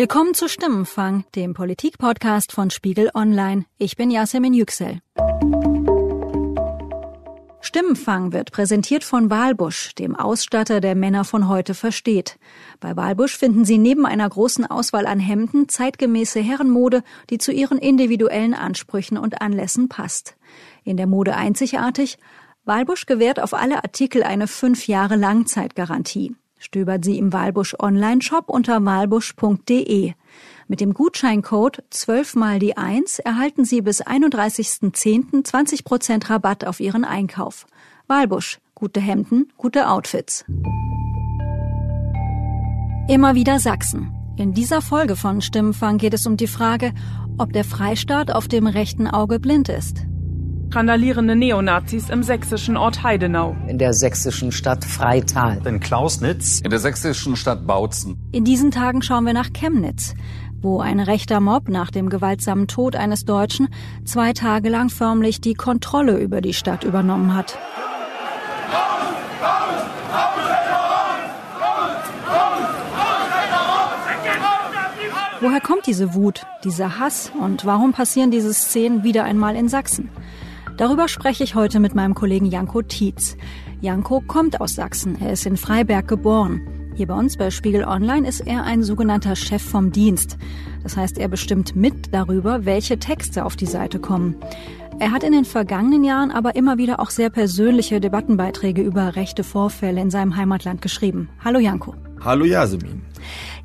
Willkommen zu Stimmenfang, dem Politik-Podcast von Spiegel Online. Ich bin Yasemin Yüksel. Stimmenfang wird präsentiert von Walbusch, dem Ausstatter, der Männer von heute versteht. Bei Walbusch finden Sie neben einer großen Auswahl an Hemden zeitgemäße Herrenmode, die zu Ihren individuellen Ansprüchen und Anlässen passt. In der Mode einzigartig, Walbusch gewährt auf alle Artikel eine fünf Jahre Langzeitgarantie. Stöbert Sie im Walbusch Online-Shop unter walbusch.de. Mit dem Gutscheincode 12 mal die 1 erhalten Sie bis 31.10. 20% Rabatt auf Ihren Einkauf. Walbusch. Gute Hemden, gute Outfits. Immer wieder Sachsen. In dieser Folge von Stimmenfang geht es um die Frage, ob der Freistaat auf dem rechten Auge blind ist randalierende Neonazis im sächsischen Ort Heidenau. In der sächsischen Stadt Freital. In Klausnitz. In der sächsischen Stadt Bautzen. In diesen Tagen schauen wir nach Chemnitz, wo ein rechter Mob nach dem gewaltsamen Tod eines Deutschen zwei Tage lang förmlich die Kontrolle über die Stadt übernommen hat. Woher kommt diese Wut, dieser Hass und warum passieren diese Szenen wieder einmal in Sachsen? Darüber spreche ich heute mit meinem Kollegen Janko Tietz. Janko kommt aus Sachsen. Er ist in Freiberg geboren. Hier bei uns bei Spiegel Online ist er ein sogenannter Chef vom Dienst. Das heißt, er bestimmt mit darüber, welche Texte auf die Seite kommen. Er hat in den vergangenen Jahren aber immer wieder auch sehr persönliche Debattenbeiträge über rechte Vorfälle in seinem Heimatland geschrieben. Hallo Janko. Hallo Yasemin.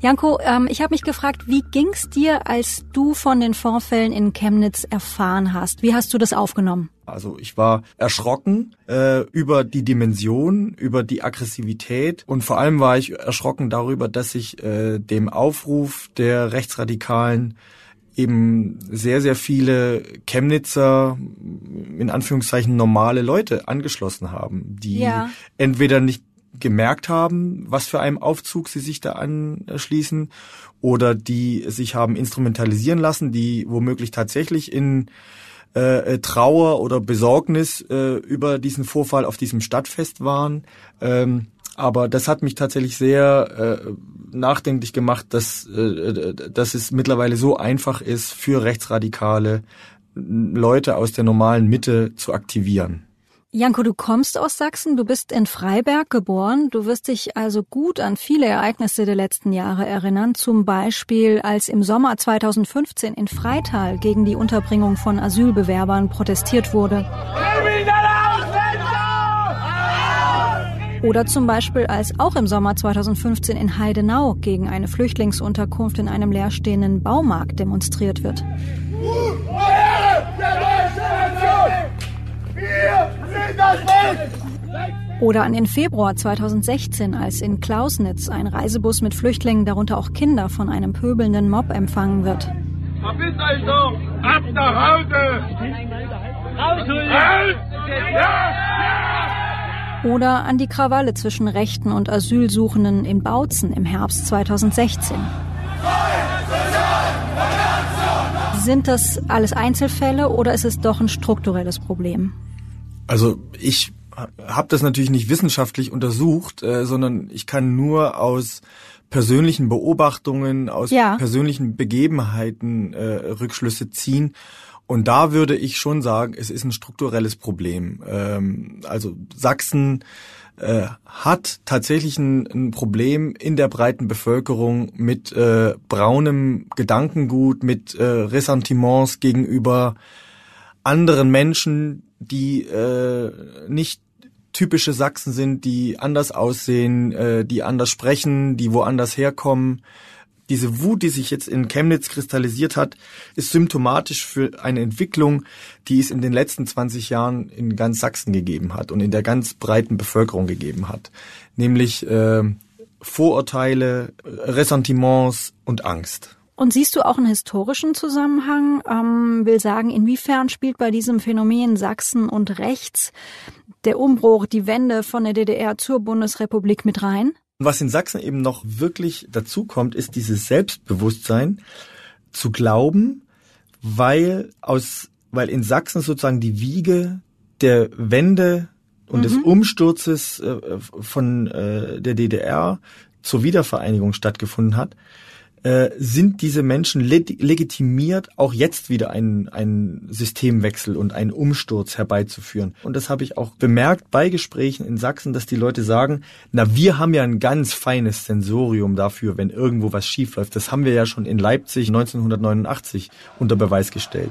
Janko, ähm, ich habe mich gefragt, wie ging's dir, als du von den Vorfällen in Chemnitz erfahren hast? Wie hast du das aufgenommen? Also ich war erschrocken äh, über die Dimension, über die Aggressivität und vor allem war ich erschrocken darüber, dass sich äh, dem Aufruf der Rechtsradikalen eben sehr, sehr viele Chemnitzer, in Anführungszeichen normale Leute angeschlossen haben, die ja. entweder nicht gemerkt haben, was für einem Aufzug sie sich da anschließen oder die sich haben instrumentalisieren lassen, die womöglich tatsächlich in äh, äh, Trauer oder Besorgnis äh, über diesen Vorfall auf diesem Stadtfest waren. Ähm, aber das hat mich tatsächlich sehr äh, nachdenklich gemacht, dass, äh, dass es mittlerweile so einfach ist, für rechtsradikale Leute aus der normalen Mitte zu aktivieren. Janko, du kommst aus Sachsen, du bist in Freiberg geboren, du wirst dich also gut an viele Ereignisse der letzten Jahre erinnern, zum Beispiel als im Sommer 2015 in Freital gegen die Unterbringung von Asylbewerbern protestiert wurde. Oder zum Beispiel als auch im Sommer 2015 in Heidenau gegen eine Flüchtlingsunterkunft in einem leerstehenden Baumarkt demonstriert wird. Oder an den Februar 2016, als in Klausnitz ein Reisebus mit Flüchtlingen, darunter auch Kinder, von einem pöbelnden Mob empfangen wird. Verpisst euch doch! Ab nach Hause! Raus, ja! Oder an die Krawalle zwischen Rechten und Asylsuchenden in Bautzen im Herbst 2016. Sind das alles Einzelfälle oder ist es doch ein strukturelles Problem? Also ich habe das natürlich nicht wissenschaftlich untersucht, äh, sondern ich kann nur aus persönlichen Beobachtungen, aus ja. persönlichen Begebenheiten äh, Rückschlüsse ziehen. Und da würde ich schon sagen, es ist ein strukturelles Problem. Ähm, also Sachsen äh, hat tatsächlich ein, ein, Problem in der breiten Bevölkerung mit äh, braunem Gedankengut, mit äh, Ressentiments gegenüber anderen Menschen, die äh, nicht typische Sachsen sind, die anders aussehen, äh, die anders sprechen, die woanders herkommen. Diese Wut, die sich jetzt in Chemnitz kristallisiert hat, ist symptomatisch für eine Entwicklung, die es in den letzten 20 Jahren in ganz Sachsen gegeben hat und in der ganz breiten Bevölkerung gegeben hat. Nämlich äh, Vorurteile, Ressentiments und Angst. Und siehst du auch einen historischen Zusammenhang? Ähm, will sagen, inwiefern spielt bei diesem Phänomen Sachsen und rechts der Umbruch, die Wende von der DDR zur Bundesrepublik mit rein? Was in Sachsen eben noch wirklich dazu kommt, ist dieses Selbstbewusstsein zu glauben, weil aus, weil in Sachsen sozusagen die Wiege der Wende und mhm. des Umsturzes äh, von äh, der DDR zur Wiedervereinigung stattgefunden hat äh, sind diese Menschen legitimiert, auch jetzt wieder einen, einen Systemwechsel und einen Umsturz herbeizuführen. Und das habe ich auch bemerkt bei Gesprächen in Sachsen, dass die Leute sagen, na, wir haben ja ein ganz feines Sensorium dafür, wenn irgendwo was schief läuft. Das haben wir ja schon in Leipzig 1989 unter Beweis gestellt.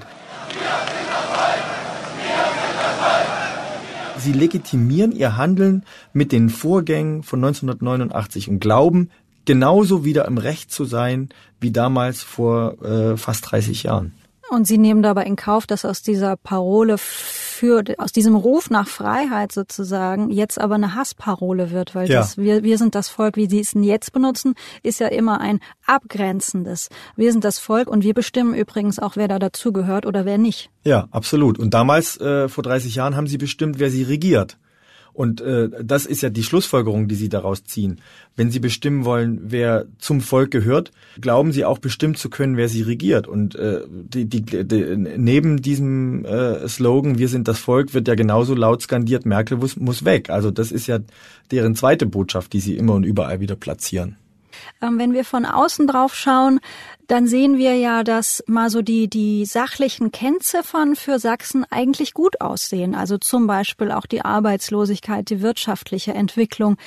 Sie legitimieren ihr Handeln mit den Vorgängen von 1989 und glauben, genauso wieder im Recht zu sein wie damals vor äh, fast 30 Jahren. Und Sie nehmen dabei in Kauf, dass aus dieser Parole für, aus diesem Ruf nach Freiheit sozusagen jetzt aber eine Hassparole wird, weil ja. das, wir, wir sind das Volk, wie Sie es jetzt benutzen, ist ja immer ein abgrenzendes. Wir sind das Volk und wir bestimmen übrigens auch, wer da dazugehört oder wer nicht. Ja, absolut. Und damals, äh, vor 30 Jahren, haben Sie bestimmt, wer Sie regiert. Und äh, das ist ja die Schlussfolgerung, die Sie daraus ziehen. Wenn Sie bestimmen wollen, wer zum Volk gehört, glauben Sie auch bestimmt zu können, wer Sie regiert. Und äh, die, die, die, neben diesem äh, Slogan "Wir sind das Volk" wird ja genauso laut skandiert: Merkel muss, muss weg. Also das ist ja deren zweite Botschaft, die Sie immer und überall wieder platzieren. Ähm, wenn wir von außen drauf schauen, dann sehen wir ja, dass mal so die, die sachlichen Kennziffern für Sachsen eigentlich gut aussehen. Also zum Beispiel auch die Arbeitslosigkeit, die wirtschaftliche Entwicklung.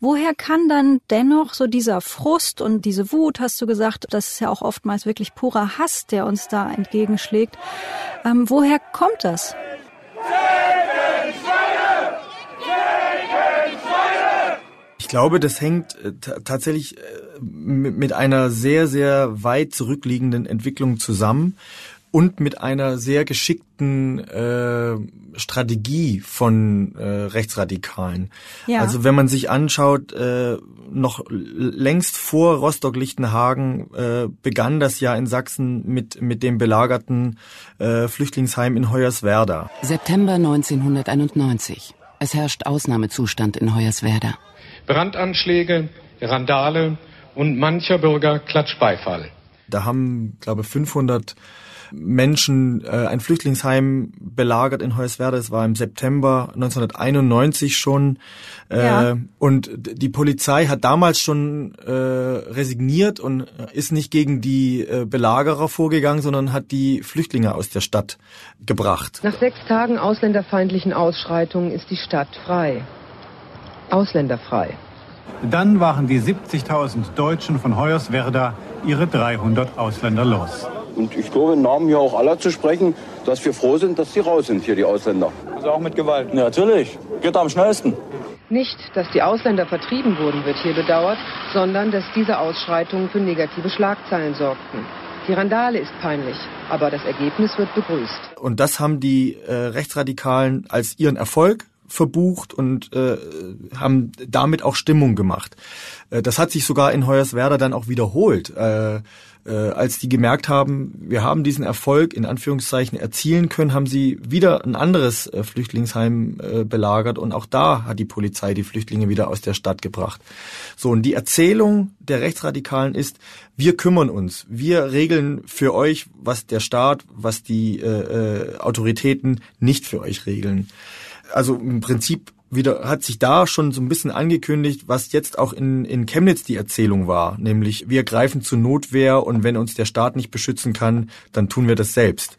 Woher kann dann dennoch so dieser Frust und diese Wut, hast du gesagt, das ist ja auch oftmals wirklich purer Hass, der uns da entgegenschlägt. Ähm, woher kommt das? Glaube, das hängt äh, tatsächlich äh, mit einer sehr, sehr weit zurückliegenden Entwicklung zusammen und mit einer sehr geschickten äh, Strategie von äh, Rechtsradikalen. Ja. Also wenn man sich anschaut, äh, noch längst vor Rostock-Lichtenhagen äh, begann das ja in Sachsen mit, mit dem belagerten äh, Flüchtlingsheim in Hoyerswerda. September 1991. Es herrscht Ausnahmezustand in Hoyerswerda. Brandanschläge, Randale und mancher Bürger klatscht Beifall. Da haben, glaube 500 Menschen äh, ein Flüchtlingsheim belagert in Hoyerswerda. Es war im September 1991 schon. Äh, ja. Und die Polizei hat damals schon äh, resigniert und ist nicht gegen die äh, Belagerer vorgegangen, sondern hat die Flüchtlinge aus der Stadt gebracht. Nach sechs Tagen ausländerfeindlichen Ausschreitungen ist die Stadt frei ausländerfrei. Dann waren die 70.000 Deutschen von Hoyerswerda ihre 300 Ausländer los. Und ich glaube, im Namen hier auch aller zu sprechen, dass wir froh sind, dass sie raus sind, hier die Ausländer. Also auch mit Gewalt? Ja, natürlich. Geht am schnellsten. Nicht, dass die Ausländer vertrieben wurden, wird hier bedauert, sondern dass diese Ausschreitungen für negative Schlagzeilen sorgten. Die Randale ist peinlich, aber das Ergebnis wird begrüßt. Und das haben die äh, Rechtsradikalen als ihren Erfolg verbucht und äh, haben damit auch Stimmung gemacht. Äh, das hat sich sogar in Hoyerswerda dann auch wiederholt. Äh, äh, als die gemerkt haben, wir haben diesen Erfolg in Anführungszeichen erzielen können, haben sie wieder ein anderes äh, Flüchtlingsheim äh, belagert und auch da hat die Polizei die Flüchtlinge wieder aus der Stadt gebracht. So, und die Erzählung der Rechtsradikalen ist, wir kümmern uns, wir regeln für euch, was der Staat, was die äh, äh, Autoritäten nicht für euch regeln also im Prinzip wieder hat sich da schon so ein bisschen angekündigt, was jetzt auch in, in Chemnitz die Erzählung war, nämlich wir greifen zur Notwehr und wenn uns der Staat nicht beschützen kann, dann tun wir das selbst.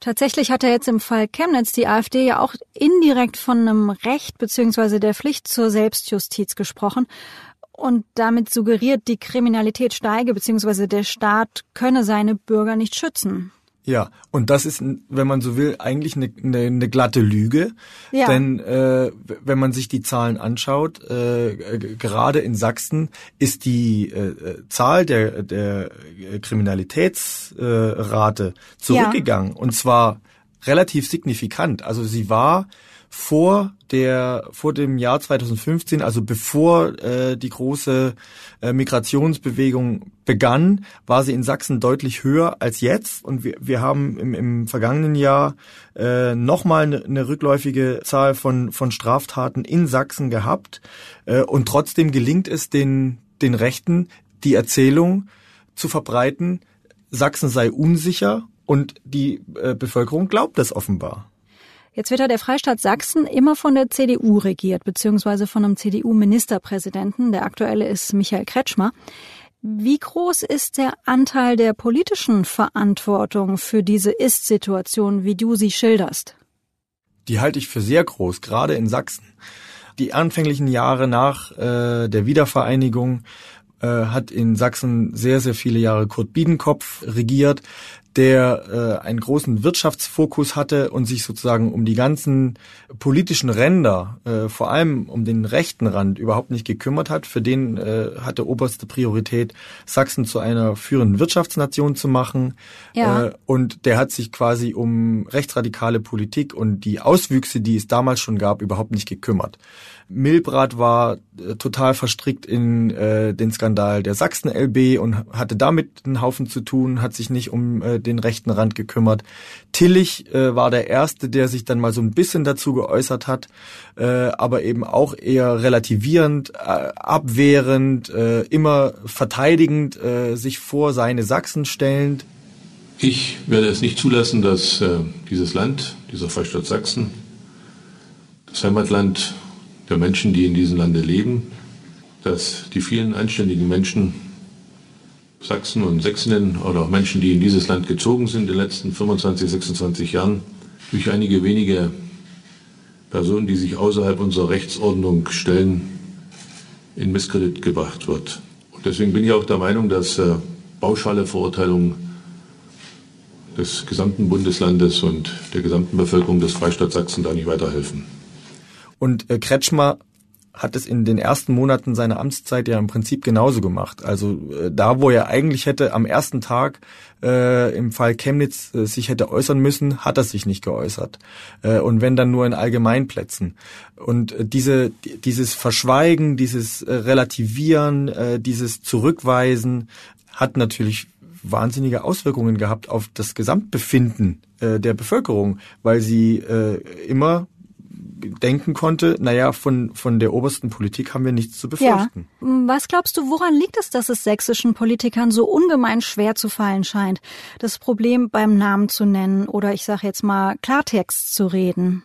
Tatsächlich hat er jetzt im Fall Chemnitz die AfD ja auch indirekt von einem Recht beziehungsweise der Pflicht zur Selbstjustiz gesprochen und damit suggeriert, die Kriminalität steige beziehungsweise der Staat könne seine Bürger nicht schützen. Ja, und das ist, wenn man so will, eigentlich eine, eine, eine glatte Lüge. Ja. Denn äh, wenn man sich die Zahlen anschaut, äh, gerade in Sachsen ist die äh, Zahl der, der Kriminalitätsrate zurückgegangen. Ja. Und zwar relativ signifikant. Also sie war vor der vor dem Jahr 2015, also bevor äh, die große äh, Migrationsbewegung begann, war sie in Sachsen deutlich höher als jetzt. Und wir, wir haben im, im vergangenen Jahr äh, nochmal eine, eine rückläufige Zahl von, von Straftaten in Sachsen gehabt. Äh, und trotzdem gelingt es den, den Rechten, die Erzählung zu verbreiten, Sachsen sei unsicher und die äh, Bevölkerung glaubt das offenbar. Jetzt wird ja der Freistaat Sachsen immer von der CDU regiert, beziehungsweise von einem CDU-Ministerpräsidenten. Der aktuelle ist Michael Kretschmer. Wie groß ist der Anteil der politischen Verantwortung für diese Ist-Situation, wie du sie schilderst? Die halte ich für sehr groß, gerade in Sachsen. Die anfänglichen Jahre nach äh, der Wiedervereinigung äh, hat in Sachsen sehr, sehr viele Jahre Kurt Biedenkopf regiert der äh, einen großen Wirtschaftsfokus hatte und sich sozusagen um die ganzen politischen Ränder, äh, vor allem um den rechten Rand, überhaupt nicht gekümmert hat. Für den äh, hatte oberste Priorität, Sachsen zu einer führenden Wirtschaftsnation zu machen. Ja. Äh, und der hat sich quasi um rechtsradikale Politik und die Auswüchse, die es damals schon gab, überhaupt nicht gekümmert. Milbrat war äh, total verstrickt in äh, den Skandal der Sachsen-LB und hatte damit einen Haufen zu tun, hat sich nicht um äh, den rechten Rand gekümmert. Tillich äh, war der Erste, der sich dann mal so ein bisschen dazu geäußert hat, äh, aber eben auch eher relativierend, äh, abwehrend, äh, immer verteidigend, äh, sich vor seine Sachsen stellend. Ich werde es nicht zulassen, dass äh, dieses Land, dieser Freistaat Sachsen, das Heimatland der Menschen, die in diesem Lande leben, dass die vielen anständigen Menschen, Sachsen und Sächsinnen oder auch Menschen, die in dieses Land gezogen sind in den letzten 25, 26 Jahren, durch einige wenige Personen, die sich außerhalb unserer Rechtsordnung stellen, in Misskredit gebracht wird. Und deswegen bin ich auch der Meinung, dass äh, pauschale Verurteilungen des gesamten Bundeslandes und der gesamten Bevölkerung des Freistaats Sachsen da nicht weiterhelfen. Und äh, Kretschmer hat es in den ersten Monaten seiner Amtszeit ja im Prinzip genauso gemacht. Also äh, da, wo er eigentlich hätte am ersten Tag äh, im Fall Chemnitz äh, sich hätte äußern müssen, hat er sich nicht geäußert. Äh, und wenn dann nur in Allgemeinplätzen. Und äh, diese, dieses Verschweigen, dieses äh, Relativieren, äh, dieses Zurückweisen hat natürlich wahnsinnige Auswirkungen gehabt auf das Gesamtbefinden äh, der Bevölkerung, weil sie äh, immer denken konnte, naja, von, von der obersten Politik haben wir nichts zu befürchten. Ja. Was glaubst du, woran liegt es, dass es sächsischen Politikern so ungemein schwer zu fallen scheint, das Problem beim Namen zu nennen oder ich sage jetzt mal Klartext zu reden?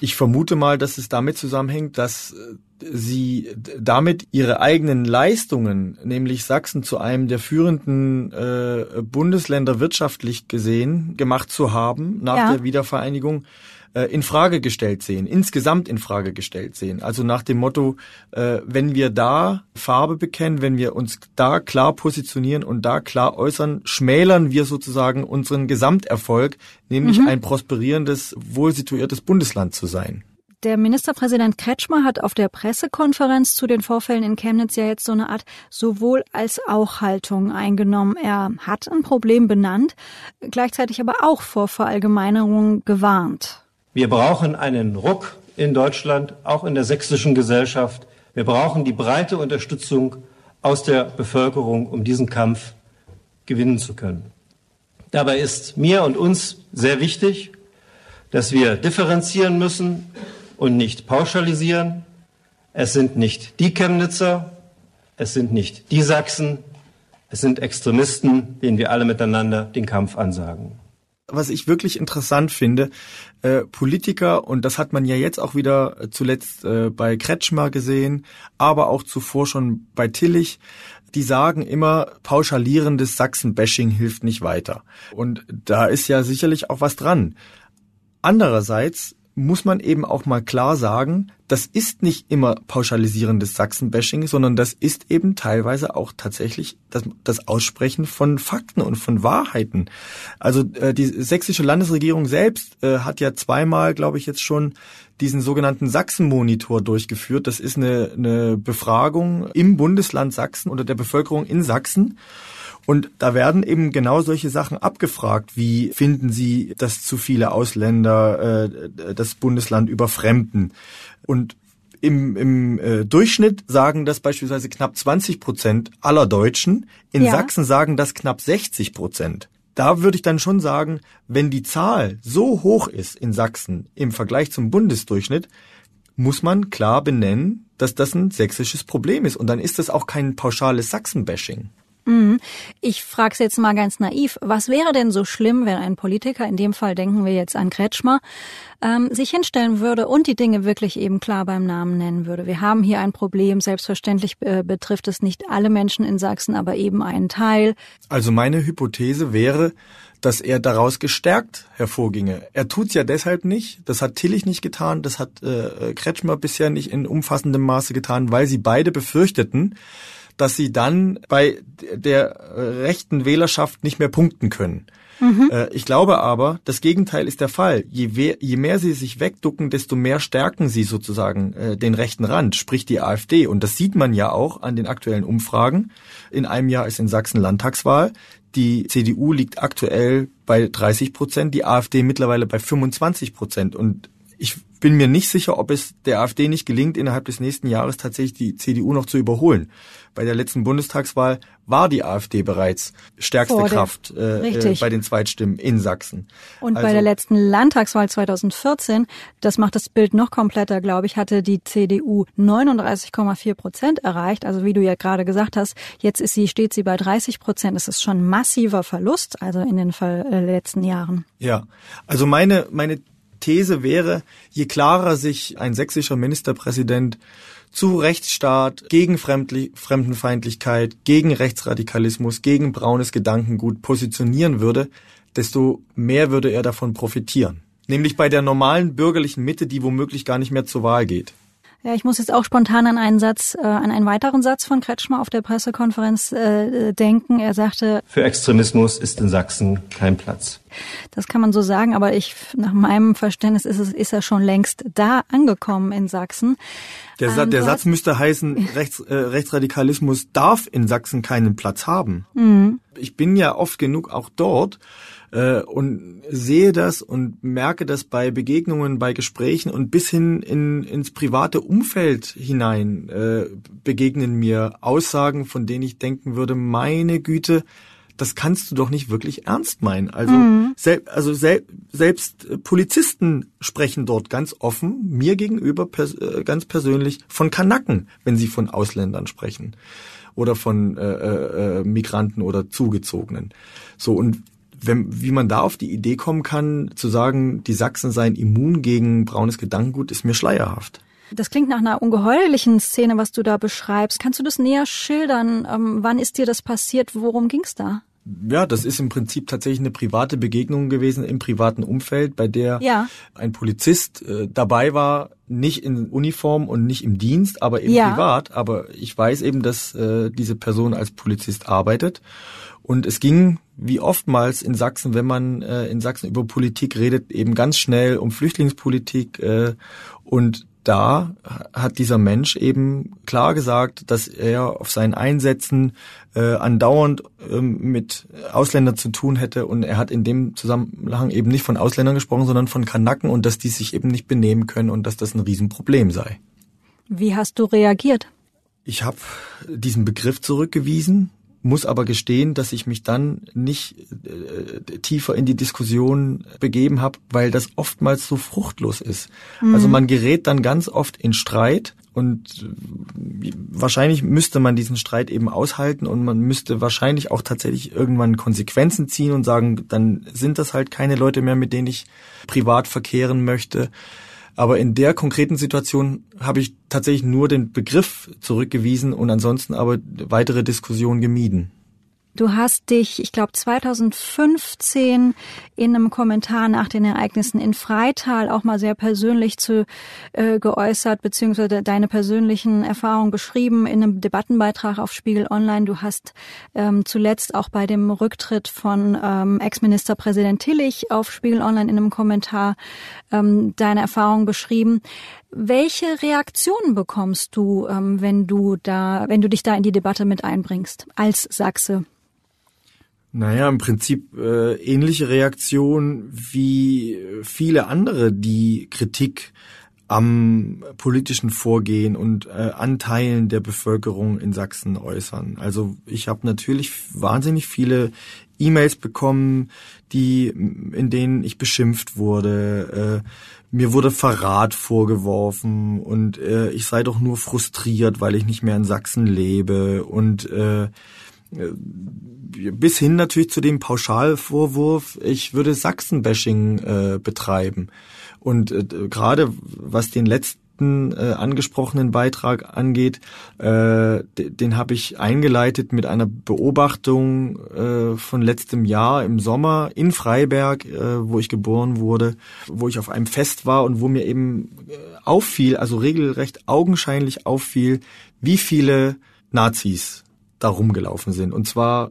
Ich vermute mal, dass es damit zusammenhängt, dass äh, sie damit ihre eigenen Leistungen, nämlich Sachsen zu einem der führenden äh, Bundesländer wirtschaftlich gesehen gemacht zu haben nach ja. der Wiedervereinigung, äh, in Frage gestellt sehen, insgesamt in Frage gestellt sehen. Also nach dem Motto, äh, wenn wir da Farbe bekennen, wenn wir uns da klar positionieren und da klar äußern, schmälern wir sozusagen unseren Gesamterfolg, nämlich mhm. ein prosperierendes, wohlsituiertes Bundesland zu sein. Der Ministerpräsident Kretschmer hat auf der Pressekonferenz zu den Vorfällen in Chemnitz ja jetzt so eine Art sowohl als auch Haltung eingenommen. Er hat ein Problem benannt, gleichzeitig aber auch vor Verallgemeinerung gewarnt. Wir brauchen einen Ruck in Deutschland, auch in der sächsischen Gesellschaft. Wir brauchen die breite Unterstützung aus der Bevölkerung, um diesen Kampf gewinnen zu können. Dabei ist mir und uns sehr wichtig, dass wir differenzieren müssen und nicht pauschalisieren. Es sind nicht die Chemnitzer, es sind nicht die Sachsen, es sind Extremisten, denen wir alle miteinander den Kampf ansagen was ich wirklich interessant finde, äh, Politiker, und das hat man ja jetzt auch wieder zuletzt äh, bei Kretschmer gesehen, aber auch zuvor schon bei Tillich, die sagen immer, pauschalierendes Sachsen-Bashing hilft nicht weiter. Und da ist ja sicherlich auch was dran. Andererseits muss man eben auch mal klar sagen, das ist nicht immer pauschalisierendes Sachsenbashing, sondern das ist eben teilweise auch tatsächlich das, das Aussprechen von Fakten und von Wahrheiten. Also äh, die sächsische Landesregierung selbst äh, hat ja zweimal, glaube ich, jetzt schon diesen sogenannten Sachsen-Monitor durchgeführt. Das ist eine, eine Befragung im Bundesland Sachsen oder der Bevölkerung in Sachsen. Und da werden eben genau solche Sachen abgefragt, wie finden Sie, dass zu viele Ausländer äh, das Bundesland überfremden? Und im, im äh, Durchschnitt sagen das beispielsweise knapp 20 Prozent aller Deutschen. In ja. Sachsen sagen das knapp 60 Prozent. Da würde ich dann schon sagen, wenn die Zahl so hoch ist in Sachsen im Vergleich zum Bundesdurchschnitt, muss man klar benennen, dass das ein sächsisches Problem ist. Und dann ist das auch kein pauschales Sachsen-Bashing. Mhm. Ich frage es jetzt mal ganz naiv. Was wäre denn so schlimm, wenn ein Politiker, in dem Fall denken wir jetzt an Kretschmer, ähm, sich hinstellen würde und die Dinge wirklich eben klar beim Namen nennen würde? Wir haben hier ein Problem. Selbstverständlich äh, betrifft es nicht alle Menschen in Sachsen, aber eben einen Teil. Also meine Hypothese wäre, dass er daraus gestärkt hervorginge. Er tut's ja deshalb nicht. Das hat Tillich nicht getan. Das hat äh, Kretschmer bisher nicht in umfassendem Maße getan, weil sie beide befürchteten, dass sie dann bei der rechten Wählerschaft nicht mehr punkten können. Mhm. Äh, ich glaube aber, das Gegenteil ist der Fall. Je, je, mehr sie sich wegducken, desto mehr stärken sie sozusagen äh, den rechten Rand, sprich die AfD. Und das sieht man ja auch an den aktuellen Umfragen. In einem Jahr ist in Sachsen Landtagswahl. Die CDU liegt aktuell bei 30 Prozent, die AfD mittlerweile bei 25 Prozent. Und ich bin mir nicht sicher, ob es der AfD nicht gelingt, innerhalb des nächsten Jahres tatsächlich die CDU noch zu überholen. Bei der letzten Bundestagswahl war die AfD bereits stärkste der, Kraft äh, äh, bei den Zweitstimmen in Sachsen. Und also, bei der letzten Landtagswahl 2014, das macht das Bild noch kompletter, glaube ich, hatte die CDU 39,4 Prozent erreicht. Also wie du ja gerade gesagt hast, jetzt ist sie, steht sie bei 30 Prozent. Das ist schon massiver Verlust, also in den äh, letzten Jahren. Ja, also meine, meine These wäre, je klarer sich ein sächsischer Ministerpräsident zu Rechtsstaat, gegen Fremdenfeindlichkeit, gegen Rechtsradikalismus, gegen braunes Gedankengut positionieren würde, desto mehr würde er davon profitieren. Nämlich bei der normalen bürgerlichen Mitte, die womöglich gar nicht mehr zur Wahl geht. Ja, ich muss jetzt auch spontan an einen Satz, äh, an einen weiteren Satz von Kretschmer auf der Pressekonferenz äh, denken. Er sagte, für Extremismus ist in Sachsen kein Platz. Das kann man so sagen, aber ich, nach meinem Verständnis ist es, ist er schon längst da angekommen in Sachsen. Der, ähm, der Satz müsste heißen, Rechts, äh, Rechtsradikalismus darf in Sachsen keinen Platz haben. Mhm. Ich bin ja oft genug auch dort äh, und sehe das und merke das bei Begegnungen, bei Gesprächen und bis hin in, ins private Umfeld hinein äh, begegnen mir Aussagen, von denen ich denken würde, meine Güte, das kannst du doch nicht wirklich ernst meinen. Also, mhm. sel also sel selbst Polizisten sprechen dort ganz offen, mir gegenüber pers äh, ganz persönlich, von Kanacken, wenn sie von Ausländern sprechen oder von äh, äh, Migranten oder Zugezogenen. So und wenn, wie man da auf die Idee kommen kann, zu sagen, die Sachsen seien immun gegen braunes Gedankengut, ist mir schleierhaft. Das klingt nach einer ungeheuerlichen Szene, was du da beschreibst. Kannst du das näher schildern? Ähm, wann ist dir das passiert? Worum ging's da? Ja, das ist im Prinzip tatsächlich eine private Begegnung gewesen im privaten Umfeld, bei der ja. ein Polizist äh, dabei war, nicht in Uniform und nicht im Dienst, aber eben ja. privat. Aber ich weiß eben, dass äh, diese Person als Polizist arbeitet. Und es ging, wie oftmals in Sachsen, wenn man äh, in Sachsen über Politik redet, eben ganz schnell um Flüchtlingspolitik. Äh, und da hat dieser Mensch eben klar gesagt, dass er auf seinen Einsätzen äh, andauernd ähm, mit Ausländern zu tun hätte und er hat in dem Zusammenhang eben nicht von Ausländern gesprochen, sondern von Kanaken und dass die sich eben nicht benehmen können und dass das ein Riesenproblem sei. Wie hast du reagiert? Ich habe diesen Begriff zurückgewiesen, muss aber gestehen, dass ich mich dann nicht äh, tiefer in die Diskussion begeben habe, weil das oftmals so fruchtlos ist. Mhm. Also man gerät dann ganz oft in Streit und äh, wahrscheinlich müsste man diesen Streit eben aushalten und man müsste wahrscheinlich auch tatsächlich irgendwann Konsequenzen ziehen und sagen, dann sind das halt keine Leute mehr, mit denen ich privat verkehren möchte. Aber in der konkreten Situation habe ich tatsächlich nur den Begriff zurückgewiesen und ansonsten aber weitere Diskussionen gemieden. Du hast dich, ich glaube 2015 in einem Kommentar nach den Ereignissen in Freital auch mal sehr persönlich zu äh, geäußert, beziehungsweise deine persönlichen Erfahrungen beschrieben in einem Debattenbeitrag auf Spiegel Online. Du hast ähm, zuletzt auch bei dem Rücktritt von ähm, Ex-Ministerpräsident Tillich auf Spiegel Online in einem Kommentar ähm, deine Erfahrungen beschrieben. Welche Reaktionen bekommst du, ähm, wenn du da, wenn du dich da in die Debatte mit einbringst als Sachse? Naja, im Prinzip äh, ähnliche Reaktion wie viele andere, die Kritik am politischen Vorgehen und äh, Anteilen der Bevölkerung in Sachsen äußern. Also ich habe natürlich wahnsinnig viele E-Mails bekommen, die in denen ich beschimpft wurde. Äh, mir wurde Verrat vorgeworfen und äh, ich sei doch nur frustriert, weil ich nicht mehr in Sachsen lebe und äh, bis hin natürlich zu dem Pauschalvorwurf, ich würde Sachsenbashing äh, betreiben. Und äh, gerade was den letzten äh, angesprochenen Beitrag angeht, äh, den habe ich eingeleitet mit einer Beobachtung äh, von letztem Jahr im Sommer in Freiberg, äh, wo ich geboren wurde, wo ich auf einem Fest war und wo mir eben äh, auffiel, also regelrecht augenscheinlich auffiel, wie viele Nazis da rumgelaufen sind. Und zwar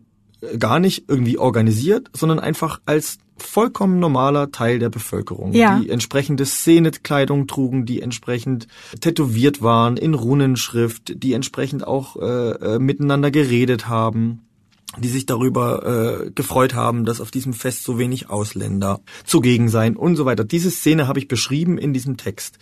gar nicht irgendwie organisiert, sondern einfach als vollkommen normaler Teil der Bevölkerung, ja. die entsprechende Szenekleidung trugen, die entsprechend tätowiert waren in Runenschrift, die entsprechend auch äh, äh, miteinander geredet haben die sich darüber äh, gefreut haben, dass auf diesem Fest so wenig Ausländer zugegen seien und so weiter. Diese Szene habe ich beschrieben in diesem Text.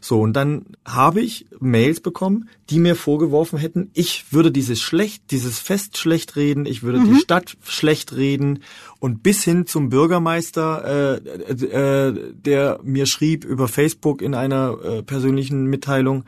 So, und dann habe ich Mails bekommen, die mir vorgeworfen hätten, ich würde dieses schlecht, dieses Fest schlecht reden, ich würde mhm. die Stadt schlecht reden und bis hin zum Bürgermeister, äh, äh, der mir schrieb über Facebook in einer äh, persönlichen Mitteilung,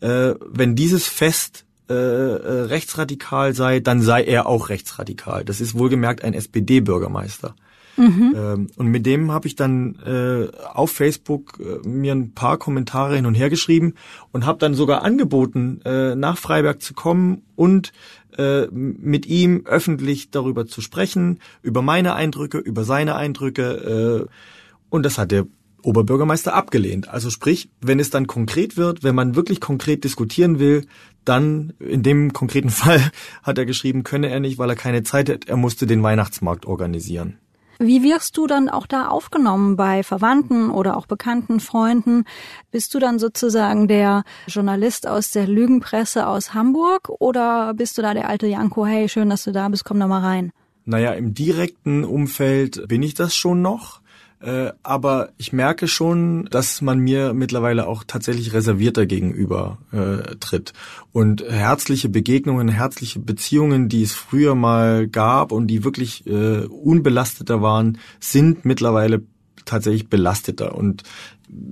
äh, wenn dieses Fest äh, äh rechtsradikal sei, dann sei er auch rechtsradikal. Das ist wohlgemerkt ein SPD-Bürgermeister. Mhm. Ähm, und mit dem habe ich dann äh, auf Facebook äh, mir ein paar Kommentare hin und her geschrieben und habe dann sogar angeboten, äh, nach Freiberg zu kommen und äh, mit ihm öffentlich darüber zu sprechen, über meine Eindrücke, über seine Eindrücke. Äh, und das hat der Oberbürgermeister abgelehnt. Also sprich, wenn es dann konkret wird, wenn man wirklich konkret diskutieren will, dann in dem konkreten Fall hat er geschrieben, könne er nicht, weil er keine Zeit hat, er musste den Weihnachtsmarkt organisieren. Wie wirst du dann auch da aufgenommen bei Verwandten oder auch bekannten Freunden? Bist du dann sozusagen der Journalist aus der Lügenpresse aus Hamburg oder bist du da der alte Janko, hey, schön, dass du da bist, komm da mal rein? Naja, im direkten Umfeld bin ich das schon noch. Äh, aber ich merke schon, dass man mir mittlerweile auch tatsächlich reservierter gegenüber äh, tritt. Und herzliche Begegnungen, herzliche Beziehungen, die es früher mal gab und die wirklich äh, unbelasteter waren, sind mittlerweile tatsächlich belasteter. Und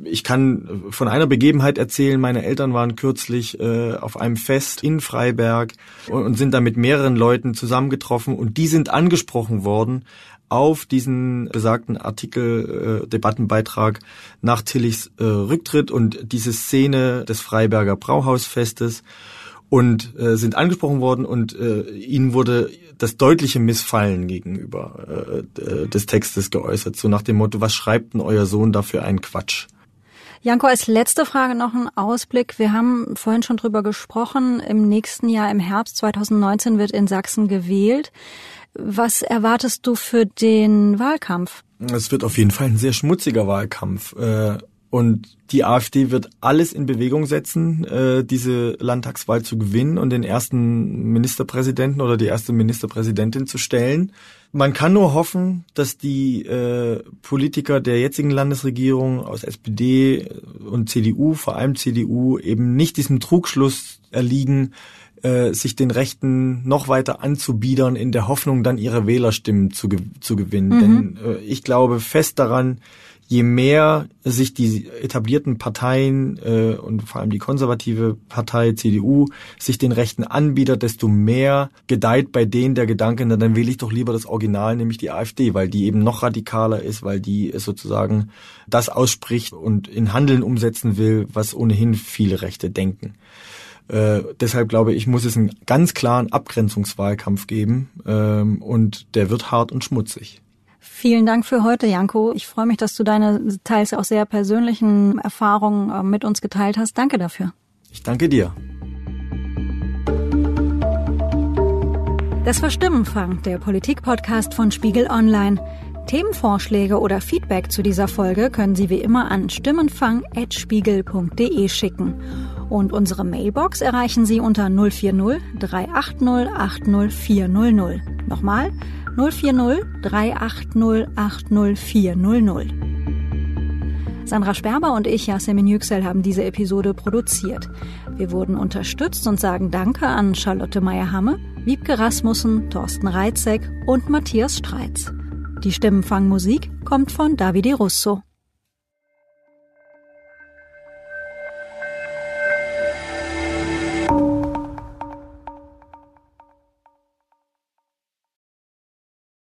ich kann von einer Begebenheit erzählen, meine Eltern waren kürzlich äh, auf einem Fest in Freiberg und, und sind da mit mehreren Leuten zusammengetroffen und die sind angesprochen worden auf diesen besagten Artikel, äh, Debattenbeitrag nach Tillichs äh, Rücktritt und diese Szene des Freiberger Brauhausfestes und äh, sind angesprochen worden und äh, ihnen wurde das deutliche Missfallen gegenüber äh, des Textes geäußert, so nach dem Motto, was schreibt denn euer Sohn da für einen Quatsch? Janko, als letzte Frage noch ein Ausblick. Wir haben vorhin schon drüber gesprochen. Im nächsten Jahr, im Herbst 2019, wird in Sachsen gewählt. Was erwartest du für den Wahlkampf? Es wird auf jeden Fall ein sehr schmutziger Wahlkampf. Äh, und die AfD wird alles in Bewegung setzen, äh, diese Landtagswahl zu gewinnen und den ersten Ministerpräsidenten oder die erste Ministerpräsidentin zu stellen. Man kann nur hoffen, dass die äh, Politiker der jetzigen Landesregierung aus SPD und CDU, vor allem CDU, eben nicht diesem Trugschluss erliegen, äh, sich den Rechten noch weiter anzubiedern, in der Hoffnung, dann ihre Wählerstimmen zu, zu gewinnen. Mhm. Denn äh, ich glaube fest daran, je mehr sich die etablierten Parteien äh, und vor allem die konservative Partei CDU sich den Rechten anbietet, desto mehr gedeiht bei denen der Gedanke, na, dann wähle ich doch lieber das Original, nämlich die AfD, weil die eben noch radikaler ist, weil die sozusagen das ausspricht und in Handeln umsetzen will, was ohnehin viele Rechte denken. Äh, deshalb glaube ich, muss es einen ganz klaren Abgrenzungswahlkampf geben ähm, und der wird hart und schmutzig. Vielen Dank für heute, Janko. Ich freue mich, dass du deine teils auch sehr persönlichen Erfahrungen äh, mit uns geteilt hast. Danke dafür. Ich danke dir. Das war Stimmenfang, der Politik-Podcast von Spiegel Online. Themenvorschläge oder Feedback zu dieser Folge können Sie wie immer an stimmenfang.spiegel.de schicken. Und unsere Mailbox erreichen Sie unter 040 380 80400. Nochmal 040 380 80400. Sandra Sperber und ich, Yasemin Yüksel, haben diese Episode produziert. Wir wurden unterstützt und sagen Danke an Charlotte Meyer-Hamme, Wiebke Rasmussen, Thorsten Reitzek und Matthias Streitz. Die Stimmenfangmusik kommt von Davide Russo.